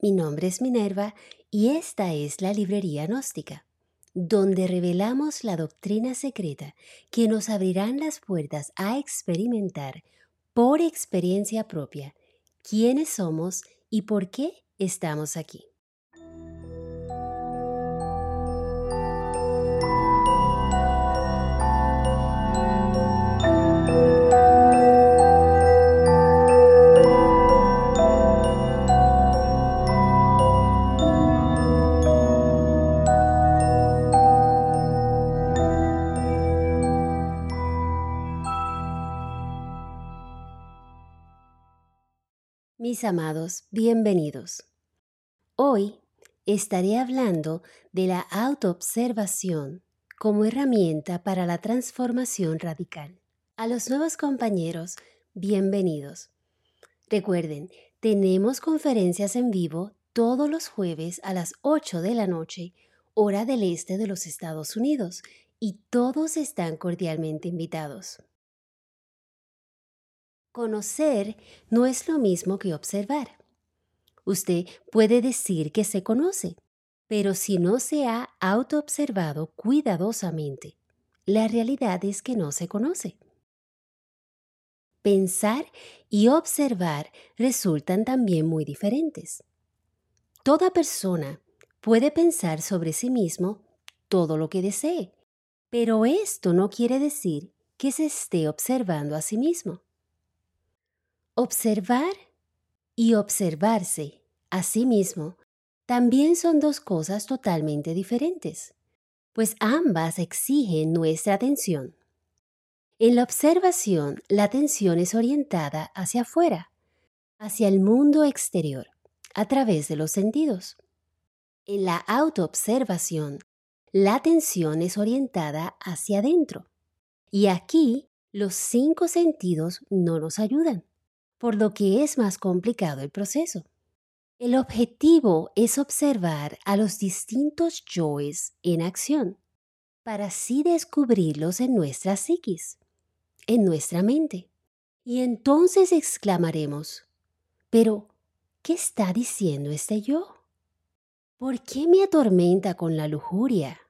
Mi nombre es Minerva y esta es la Librería Gnóstica, donde revelamos la doctrina secreta que nos abrirán las puertas a experimentar por experiencia propia quiénes somos y por qué estamos aquí. Amados, bienvenidos. Hoy estaré hablando de la autoobservación como herramienta para la transformación radical. A los nuevos compañeros, bienvenidos. Recuerden, tenemos conferencias en vivo todos los jueves a las 8 de la noche, hora del este de los Estados Unidos, y todos están cordialmente invitados. Conocer no es lo mismo que observar. Usted puede decir que se conoce, pero si no se ha autoobservado cuidadosamente, la realidad es que no se conoce. Pensar y observar resultan también muy diferentes. Toda persona puede pensar sobre sí mismo todo lo que desee, pero esto no quiere decir que se esté observando a sí mismo. Observar y observarse a sí mismo también son dos cosas totalmente diferentes, pues ambas exigen nuestra atención. En la observación, la atención es orientada hacia afuera, hacia el mundo exterior, a través de los sentidos. En la autoobservación, la atención es orientada hacia adentro. Y aquí los cinco sentidos no nos ayudan por lo que es más complicado el proceso. El objetivo es observar a los distintos yoes en acción, para así descubrirlos en nuestra psiquis, en nuestra mente. Y entonces exclamaremos, pero, ¿qué está diciendo este yo? ¿Por qué me atormenta con la lujuria,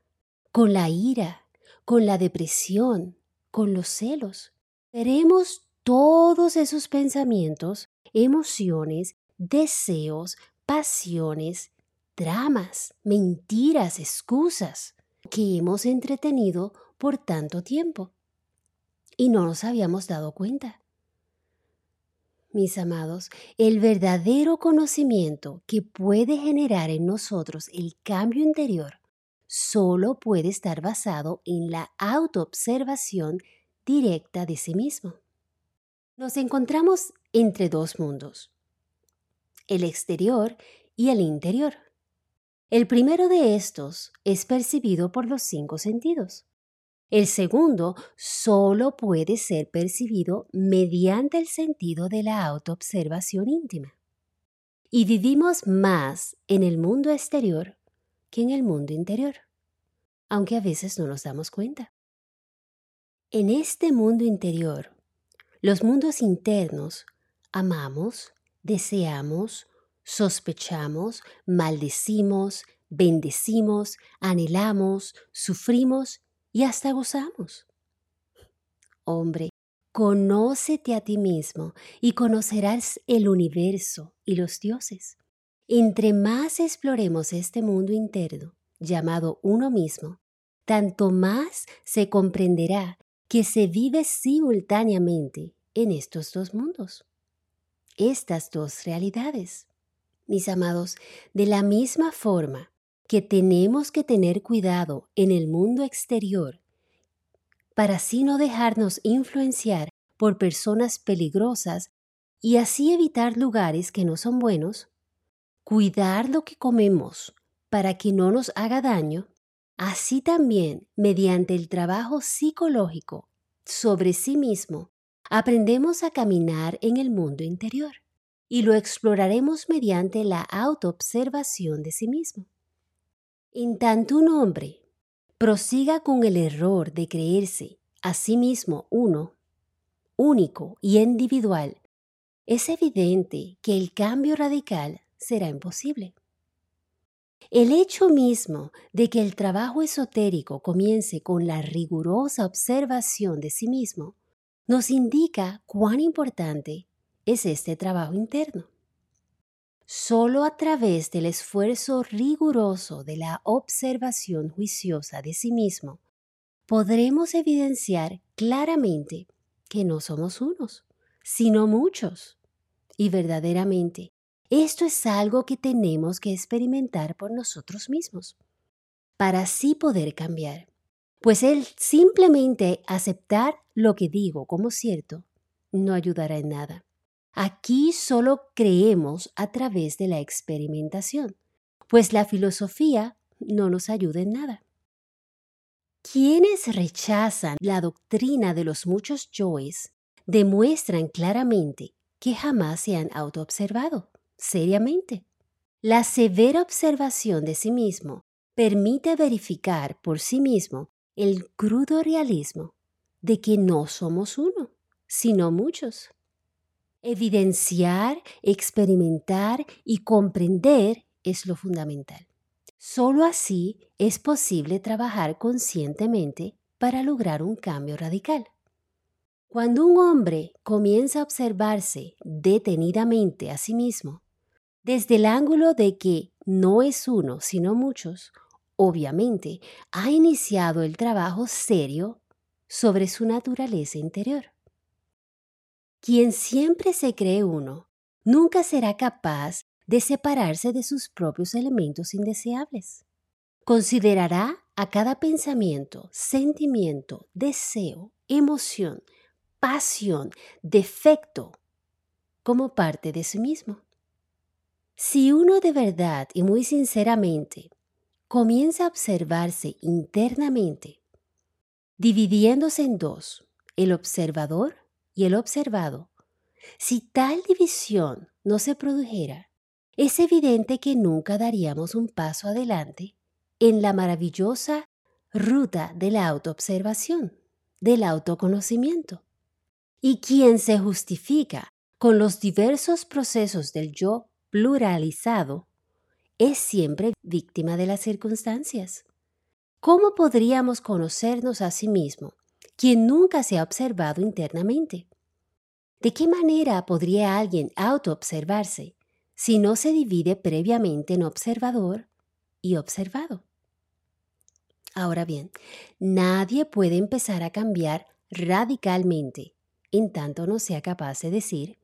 con la ira, con la depresión, con los celos? Veremos todos esos pensamientos, emociones, deseos, pasiones, dramas, mentiras, excusas que hemos entretenido por tanto tiempo y no nos habíamos dado cuenta. Mis amados, el verdadero conocimiento que puede generar en nosotros el cambio interior solo puede estar basado en la autoobservación directa de sí mismo. Nos encontramos entre dos mundos, el exterior y el interior. El primero de estos es percibido por los cinco sentidos. El segundo solo puede ser percibido mediante el sentido de la autoobservación íntima. Y vivimos más en el mundo exterior que en el mundo interior, aunque a veces no nos damos cuenta. En este mundo interior los mundos internos amamos, deseamos, sospechamos, maldecimos, bendecimos, anhelamos, sufrimos y hasta gozamos. Hombre, conócete a ti mismo y conocerás el universo y los dioses. Entre más exploremos este mundo interno, llamado uno mismo, tanto más se comprenderá que se vive simultáneamente en estos dos mundos, estas dos realidades. Mis amados, de la misma forma que tenemos que tener cuidado en el mundo exterior para así no dejarnos influenciar por personas peligrosas y así evitar lugares que no son buenos, cuidar lo que comemos para que no nos haga daño, Así también, mediante el trabajo psicológico sobre sí mismo, aprendemos a caminar en el mundo interior y lo exploraremos mediante la autoobservación de sí mismo. En tanto un hombre prosiga con el error de creerse a sí mismo uno, único y individual, es evidente que el cambio radical será imposible. El hecho mismo de que el trabajo esotérico comience con la rigurosa observación de sí mismo nos indica cuán importante es este trabajo interno. Solo a través del esfuerzo riguroso de la observación juiciosa de sí mismo podremos evidenciar claramente que no somos unos, sino muchos. Y verdaderamente, esto es algo que tenemos que experimentar por nosotros mismos, para así poder cambiar. Pues el simplemente aceptar lo que digo como cierto no ayudará en nada. Aquí solo creemos a través de la experimentación, pues la filosofía no nos ayuda en nada. Quienes rechazan la doctrina de los muchos yoes demuestran claramente que jamás se han autoobservado seriamente. La severa observación de sí mismo permite verificar por sí mismo el crudo realismo de que no somos uno, sino muchos. Evidenciar, experimentar y comprender es lo fundamental. Solo así es posible trabajar conscientemente para lograr un cambio radical. Cuando un hombre comienza a observarse detenidamente a sí mismo, desde el ángulo de que no es uno, sino muchos, obviamente ha iniciado el trabajo serio sobre su naturaleza interior. Quien siempre se cree uno, nunca será capaz de separarse de sus propios elementos indeseables. Considerará a cada pensamiento, sentimiento, deseo, emoción, pasión, defecto como parte de sí mismo. Si uno de verdad y muy sinceramente comienza a observarse internamente, dividiéndose en dos, el observador y el observado, si tal división no se produjera, es evidente que nunca daríamos un paso adelante en la maravillosa ruta de la autoobservación, del autoconocimiento. Y quien se justifica con los diversos procesos del yo pluralizado es siempre víctima de las circunstancias. ¿Cómo podríamos conocernos a sí mismo quien nunca se ha observado internamente. ¿De qué manera podría alguien autoobservarse si no se divide previamente en observador y observado? Ahora bien, nadie puede empezar a cambiar radicalmente en tanto no sea capaz de decir,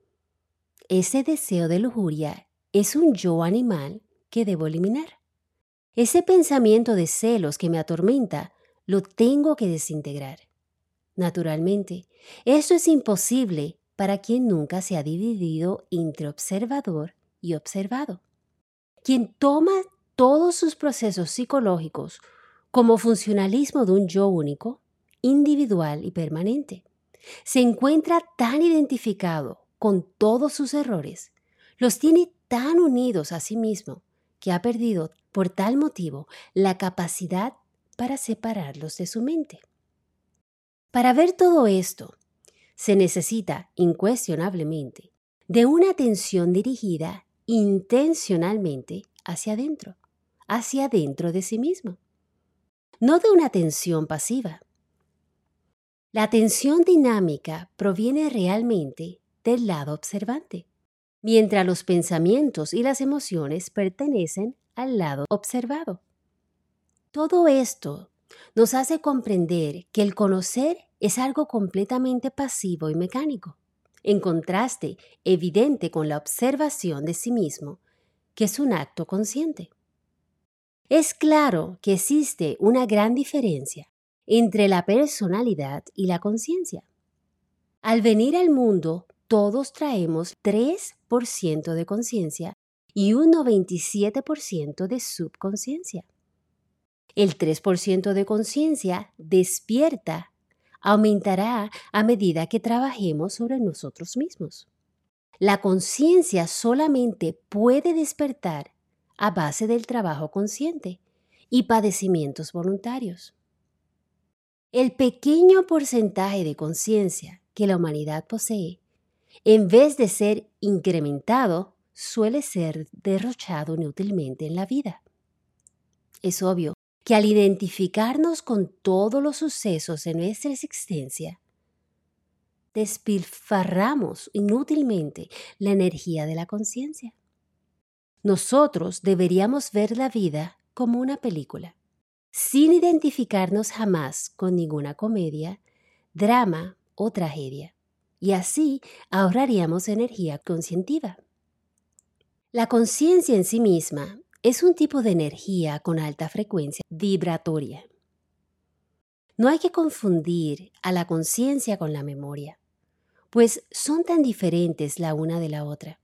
ese deseo de lujuria es un yo animal que debo eliminar. Ese pensamiento de celos que me atormenta lo tengo que desintegrar. Naturalmente, eso es imposible para quien nunca se ha dividido entre observador y observado. Quien toma todos sus procesos psicológicos como funcionalismo de un yo único, individual y permanente, se encuentra tan identificado con todos sus errores, los tiene tan unidos a sí mismo, que ha perdido por tal motivo la capacidad para separarlos de su mente. Para ver todo esto, se necesita incuestionablemente de una atención dirigida intencionalmente hacia adentro, hacia adentro de sí mismo, no de una atención pasiva. La atención dinámica proviene realmente del lado observante, mientras los pensamientos y las emociones pertenecen al lado observado. Todo esto nos hace comprender que el conocer es algo completamente pasivo y mecánico, en contraste evidente con la observación de sí mismo, que es un acto consciente. Es claro que existe una gran diferencia entre la personalidad y la conciencia. Al venir al mundo, todos traemos 3% de conciencia y un 97% de subconsciencia. El 3% de conciencia despierta, aumentará a medida que trabajemos sobre nosotros mismos. La conciencia solamente puede despertar a base del trabajo consciente y padecimientos voluntarios. El pequeño porcentaje de conciencia que la humanidad posee, en vez de ser incrementado, suele ser derrochado inútilmente en la vida. Es obvio que al identificarnos con todos los sucesos de nuestra existencia, despilfarramos inútilmente la energía de la conciencia. Nosotros deberíamos ver la vida como una película, sin identificarnos jamás con ninguna comedia, drama o tragedia, y así ahorraríamos energía conscientiva. La conciencia en sí misma es un tipo de energía con alta frecuencia vibratoria. No hay que confundir a la conciencia con la memoria, pues son tan diferentes la una de la otra.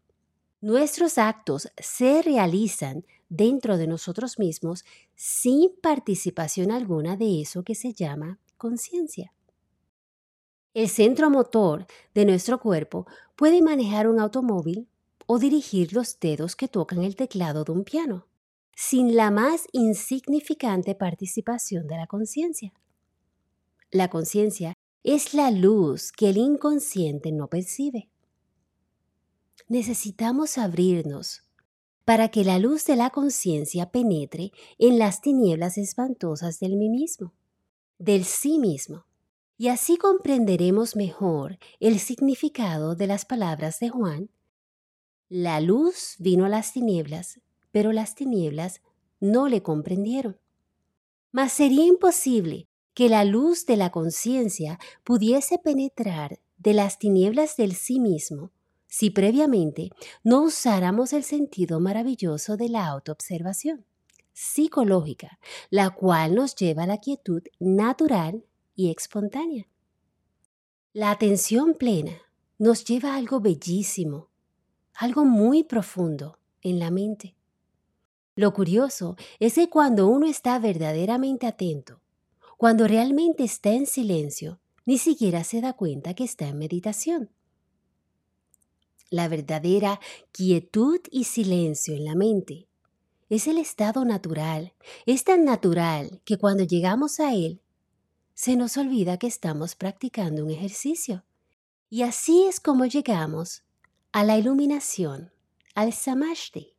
Nuestros actos se realizan dentro de nosotros mismos sin participación alguna de eso que se llama conciencia. El centro motor de nuestro cuerpo puede manejar un automóvil o dirigir los dedos que tocan el teclado de un piano, sin la más insignificante participación de la conciencia. La conciencia es la luz que el inconsciente no percibe. Necesitamos abrirnos para que la luz de la conciencia penetre en las tinieblas espantosas del mí mismo, del sí mismo. Y así comprenderemos mejor el significado de las palabras de Juan la luz vino a las tinieblas, pero las tinieblas no le comprendieron. Mas sería imposible que la luz de la conciencia pudiese penetrar de las tinieblas del sí mismo si previamente no usáramos el sentido maravilloso de la autoobservación psicológica, la cual nos lleva a la quietud natural y espontánea. La atención plena nos lleva a algo bellísimo, algo muy profundo en la mente. Lo curioso es que cuando uno está verdaderamente atento, cuando realmente está en silencio, ni siquiera se da cuenta que está en meditación. La verdadera quietud y silencio en la mente es el estado natural. Es tan natural que cuando llegamos a él, se nos olvida que estamos practicando un ejercicio. Y así es como llegamos a la iluminación, al samashti.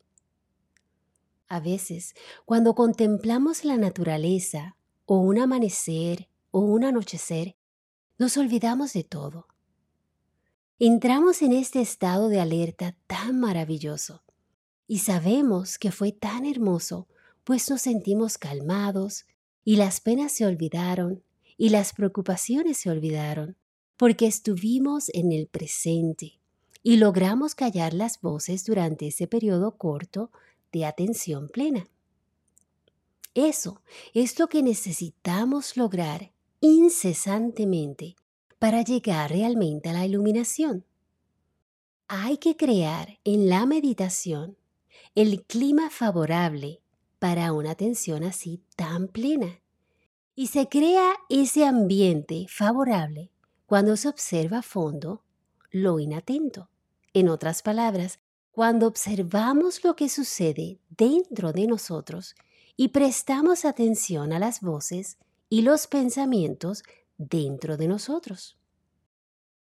A veces, cuando contemplamos la naturaleza, o un amanecer, o un anochecer, nos olvidamos de todo. Entramos en este estado de alerta tan maravilloso y sabemos que fue tan hermoso, pues nos sentimos calmados y las penas se olvidaron y las preocupaciones se olvidaron, porque estuvimos en el presente y logramos callar las voces durante ese periodo corto de atención plena. Eso es lo que necesitamos lograr incesantemente para llegar realmente a la iluminación. Hay que crear en la meditación el clima favorable para una atención así tan plena. Y se crea ese ambiente favorable cuando se observa a fondo lo inatento. En otras palabras, cuando observamos lo que sucede dentro de nosotros y prestamos atención a las voces y los pensamientos dentro de nosotros.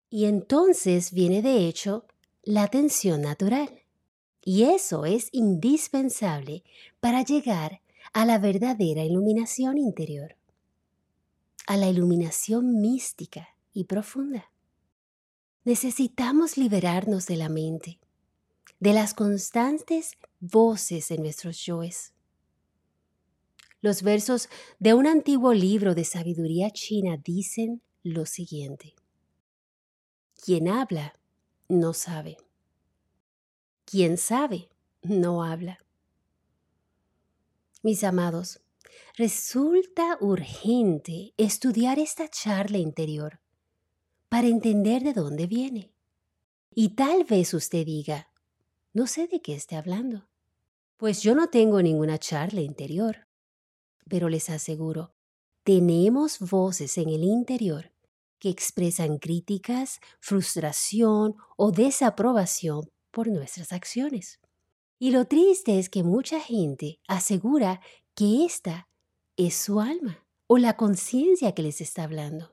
Y entonces viene de hecho la atención natural. Y eso es indispensable para llegar a la verdadera iluminación interior, a la iluminación mística y profunda. Necesitamos liberarnos de la mente, de las constantes voces de nuestros yoes. Los versos de un antiguo libro de sabiduría china dicen lo siguiente. Quien habla, no sabe. Quien sabe, no habla. Mis amados, resulta urgente estudiar esta charla interior para entender de dónde viene. Y tal vez usted diga, no sé de qué esté hablando, pues yo no tengo ninguna charla interior. Pero les aseguro, tenemos voces en el interior que expresan críticas, frustración o desaprobación por nuestras acciones. Y lo triste es que mucha gente asegura que esta es su alma o la conciencia que les está hablando.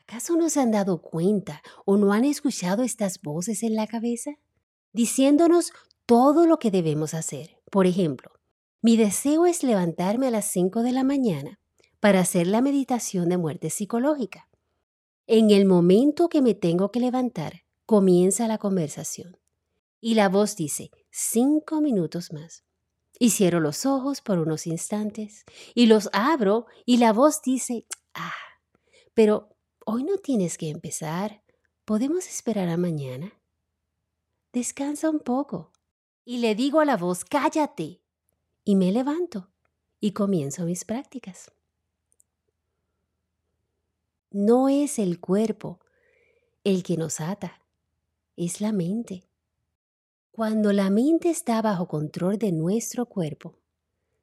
¿Acaso no se han dado cuenta o no han escuchado estas voces en la cabeza? Diciéndonos todo lo que debemos hacer. Por ejemplo, mi deseo es levantarme a las 5 de la mañana para hacer la meditación de muerte psicológica. En el momento que me tengo que levantar, comienza la conversación. Y la voz dice, cinco minutos más. Y cierro los ojos por unos instantes y los abro y la voz dice, ah, pero hoy no tienes que empezar. ¿Podemos esperar a mañana? Descansa un poco. Y le digo a la voz, cállate. Y me levanto y comienzo mis prácticas. No es el cuerpo el que nos ata, es la mente. Cuando la mente está bajo control de nuestro cuerpo,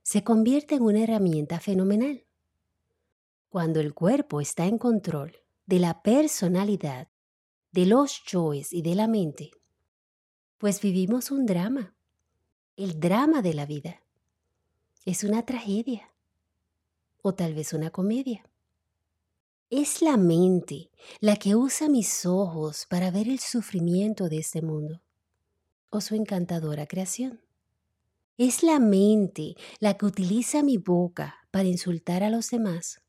se convierte en una herramienta fenomenal. Cuando el cuerpo está en control de la personalidad, de los yoes y de la mente, pues vivimos un drama, el drama de la vida. Es una tragedia o tal vez una comedia. Es la mente la que usa mis ojos para ver el sufrimiento de este mundo o su encantadora creación. Es la mente la que utiliza mi boca para insultar a los demás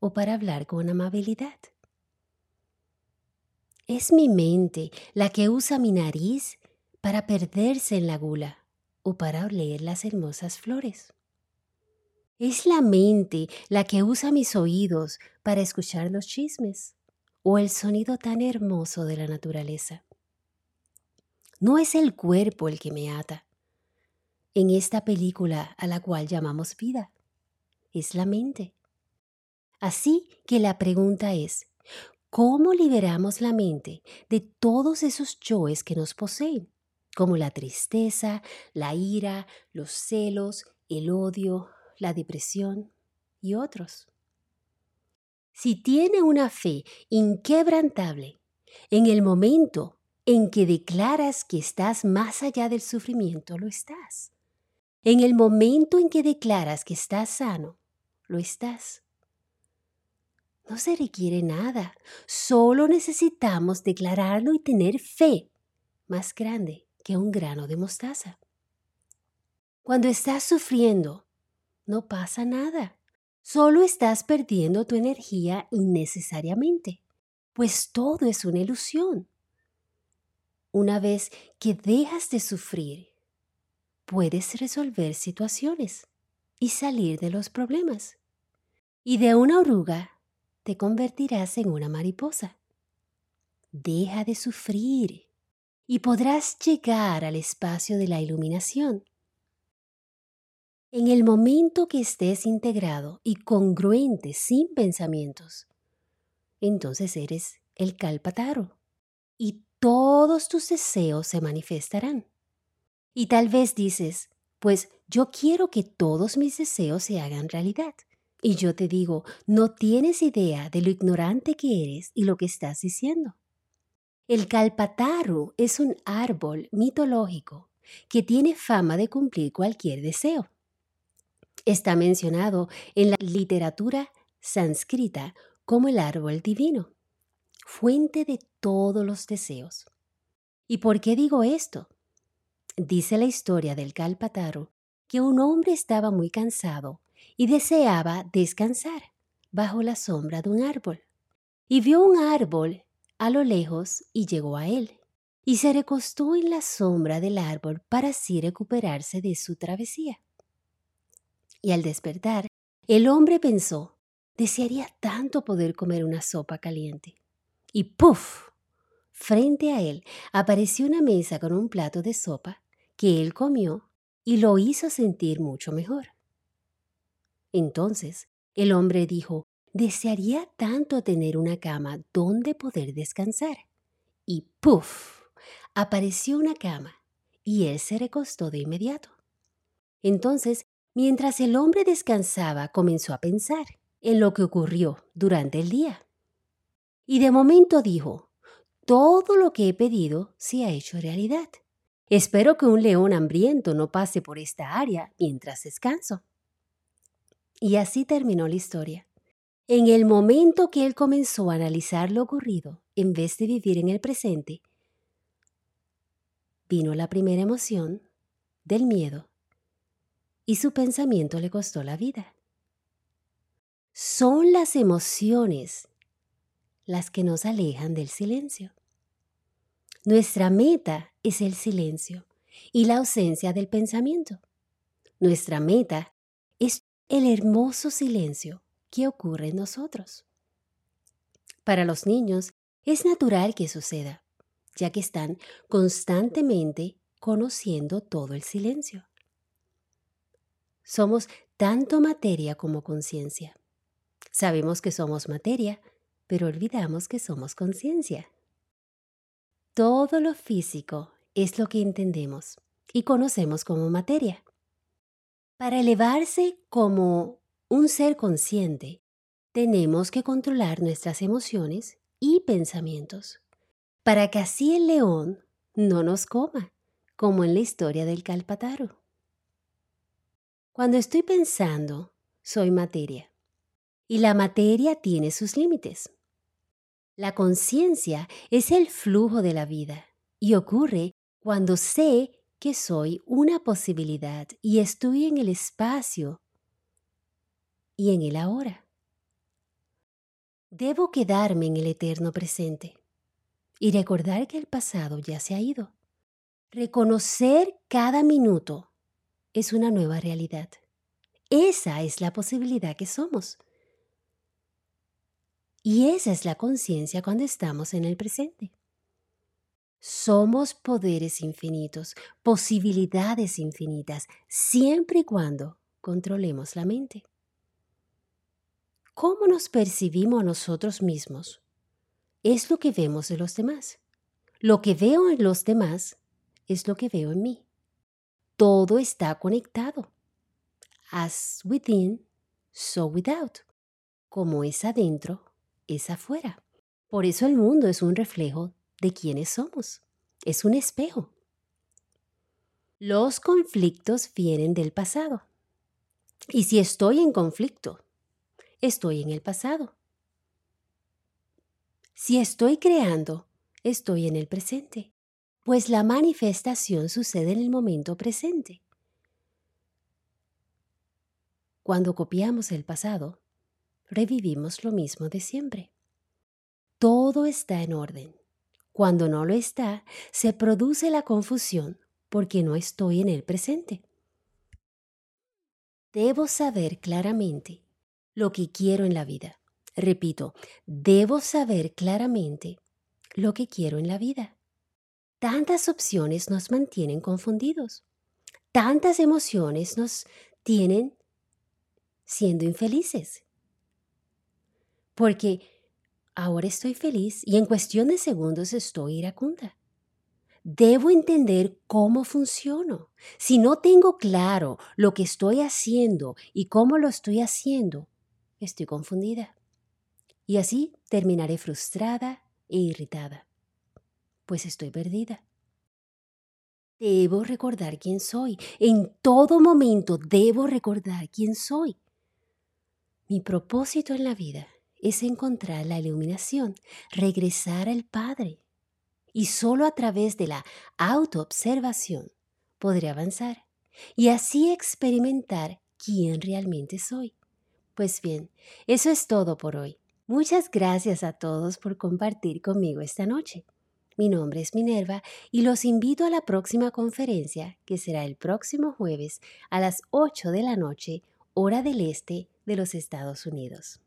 o para hablar con amabilidad. Es mi mente la que usa mi nariz para perderse en la gula o para oler las hermosas flores. Es la mente la que usa mis oídos para escuchar los chismes o el sonido tan hermoso de la naturaleza. No es el cuerpo el que me ata. En esta película a la cual llamamos vida, es la mente. Así que la pregunta es, ¿cómo liberamos la mente de todos esos yoes que nos poseen? Como la tristeza, la ira, los celos, el odio, la depresión y otros. Si tiene una fe inquebrantable, en el momento en que declaras que estás más allá del sufrimiento, lo estás. En el momento en que declaras que estás sano, lo estás. No se requiere nada, solo necesitamos declararlo y tener fe más grande que un grano de mostaza. Cuando estás sufriendo, no pasa nada, solo estás perdiendo tu energía innecesariamente, pues todo es una ilusión. Una vez que dejas de sufrir, puedes resolver situaciones y salir de los problemas. Y de una oruga te convertirás en una mariposa. Deja de sufrir y podrás llegar al espacio de la iluminación. En el momento que estés integrado y congruente sin pensamientos, entonces eres el Kalpataro y todos tus deseos se manifestarán. Y tal vez dices, pues yo quiero que todos mis deseos se hagan realidad. Y yo te digo, no tienes idea de lo ignorante que eres y lo que estás diciendo. El Kalpataru es un árbol mitológico que tiene fama de cumplir cualquier deseo. Está mencionado en la literatura sánscrita como el árbol divino fuente de todos los deseos. ¿Y por qué digo esto? Dice la historia del Kalpataru que un hombre estaba muy cansado y deseaba descansar bajo la sombra de un árbol. Y vio un árbol a lo lejos y llegó a él. Y se recostó en la sombra del árbol para así recuperarse de su travesía. Y al despertar, el hombre pensó, desearía tanto poder comer una sopa caliente y ¡puf! Frente a él apareció una mesa con un plato de sopa que él comió y lo hizo sentir mucho mejor. Entonces el hombre dijo, desearía tanto tener una cama donde poder descansar. Y ¡puf! apareció una cama y él se recostó de inmediato. Entonces, mientras el hombre descansaba, comenzó a pensar en lo que ocurrió durante el día. Y de momento dijo, todo lo que he pedido se ha hecho realidad. Espero que un león hambriento no pase por esta área mientras descanso. Y así terminó la historia. En el momento que él comenzó a analizar lo ocurrido, en vez de vivir en el presente, vino la primera emoción del miedo y su pensamiento le costó la vida. Son las emociones las que nos alejan del silencio. Nuestra meta es el silencio y la ausencia del pensamiento. Nuestra meta es el hermoso silencio que ocurre en nosotros. Para los niños es natural que suceda, ya que están constantemente conociendo todo el silencio. Somos tanto materia como conciencia. Sabemos que somos materia, pero olvidamos que somos conciencia. Todo lo físico es lo que entendemos y conocemos como materia. Para elevarse como un ser consciente, tenemos que controlar nuestras emociones y pensamientos, para que así el león no nos coma, como en la historia del Calpataro. Cuando estoy pensando, soy materia. Y la materia tiene sus límites. La conciencia es el flujo de la vida y ocurre cuando sé que soy una posibilidad y estoy en el espacio y en el ahora. Debo quedarme en el eterno presente y recordar que el pasado ya se ha ido. Reconocer cada minuto es una nueva realidad. Esa es la posibilidad que somos. Y esa es la conciencia cuando estamos en el presente. Somos poderes infinitos, posibilidades infinitas, siempre y cuando controlemos la mente. ¿Cómo nos percibimos a nosotros mismos? Es lo que vemos de los demás. Lo que veo en los demás es lo que veo en mí. Todo está conectado. As within, so without. Como es adentro, es afuera. Por eso el mundo es un reflejo de quiénes somos. Es un espejo. Los conflictos vienen del pasado. Y si estoy en conflicto, estoy en el pasado. Si estoy creando, estoy en el presente pues la manifestación sucede en el momento presente. Cuando copiamos el pasado, revivimos lo mismo de siempre. Todo está en orden. Cuando no lo está, se produce la confusión porque no estoy en el presente. Debo saber claramente lo que quiero en la vida. Repito, debo saber claramente lo que quiero en la vida. Tantas opciones nos mantienen confundidos. Tantas emociones nos tienen siendo infelices. Porque ahora estoy feliz y en cuestión de segundos estoy iracunda. Debo entender cómo funciono. Si no tengo claro lo que estoy haciendo y cómo lo estoy haciendo, estoy confundida. Y así terminaré frustrada e irritada pues estoy perdida. Debo recordar quién soy. En todo momento debo recordar quién soy. Mi propósito en la vida es encontrar la iluminación, regresar al Padre. Y solo a través de la autoobservación podré avanzar y así experimentar quién realmente soy. Pues bien, eso es todo por hoy. Muchas gracias a todos por compartir conmigo esta noche. Mi nombre es Minerva y los invito a la próxima conferencia que será el próximo jueves a las 8 de la noche, hora del este de los Estados Unidos.